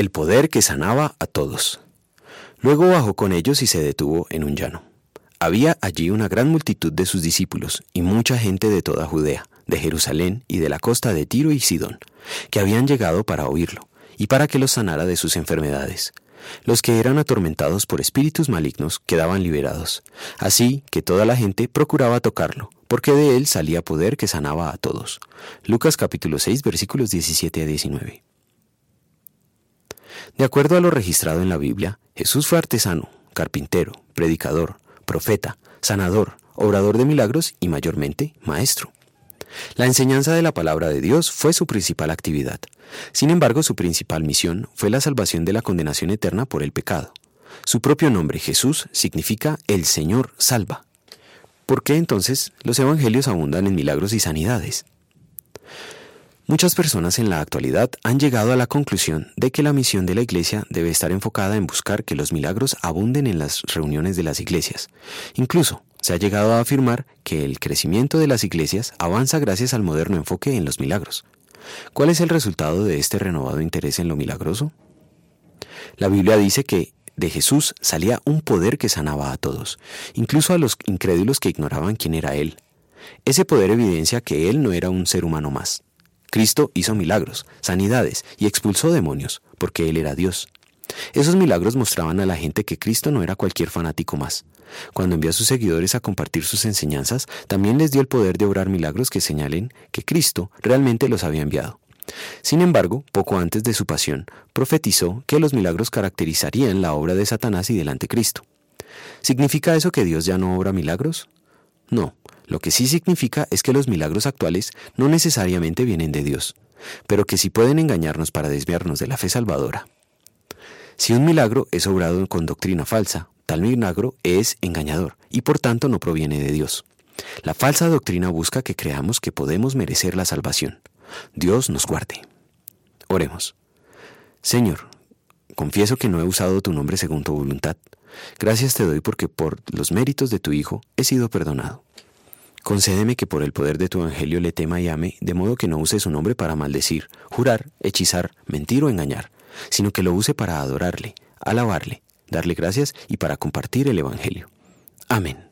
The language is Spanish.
El poder que sanaba a todos. Luego bajó con ellos y se detuvo en un llano. Había allí una gran multitud de sus discípulos y mucha gente de toda Judea, de Jerusalén y de la costa de Tiro y Sidón, que habían llegado para oírlo y para que los sanara de sus enfermedades. Los que eran atormentados por espíritus malignos quedaban liberados, así que toda la gente procuraba tocarlo, porque de él salía poder que sanaba a todos. Lucas capítulo 6 versículos 17 a 19. De acuerdo a lo registrado en la Biblia, Jesús fue artesano, carpintero, predicador, profeta, sanador, obrador de milagros y mayormente maestro. La enseñanza de la palabra de Dios fue su principal actividad. Sin embargo, su principal misión fue la salvación de la condenación eterna por el pecado. Su propio nombre, Jesús, significa el Señor salva. ¿Por qué entonces los evangelios abundan en milagros y sanidades? Muchas personas en la actualidad han llegado a la conclusión de que la misión de la Iglesia debe estar enfocada en buscar que los milagros abunden en las reuniones de las iglesias. Incluso se ha llegado a afirmar que el crecimiento de las iglesias avanza gracias al moderno enfoque en los milagros. ¿Cuál es el resultado de este renovado interés en lo milagroso? La Biblia dice que de Jesús salía un poder que sanaba a todos, incluso a los incrédulos que ignoraban quién era Él. Ese poder evidencia que Él no era un ser humano más, Cristo hizo milagros, sanidades y expulsó demonios, porque Él era Dios. Esos milagros mostraban a la gente que Cristo no era cualquier fanático más. Cuando envió a sus seguidores a compartir sus enseñanzas, también les dio el poder de obrar milagros que señalen que Cristo realmente los había enviado. Sin embargo, poco antes de su pasión, profetizó que los milagros caracterizarían la obra de Satanás y del anticristo. ¿Significa eso que Dios ya no obra milagros? No, lo que sí significa es que los milagros actuales no necesariamente vienen de Dios, pero que sí pueden engañarnos para desviarnos de la fe salvadora. Si un milagro es obrado con doctrina falsa, tal milagro es engañador y por tanto no proviene de Dios. La falsa doctrina busca que creamos que podemos merecer la salvación. Dios nos guarde. Oremos. Señor, confieso que no he usado tu nombre según tu voluntad. Gracias te doy porque por los méritos de tu Hijo he sido perdonado. Concédeme que por el poder de tu evangelio le tema y ame, de modo que no use su nombre para maldecir, jurar, hechizar, mentir o engañar, sino que lo use para adorarle, alabarle, darle gracias y para compartir el evangelio. Amén.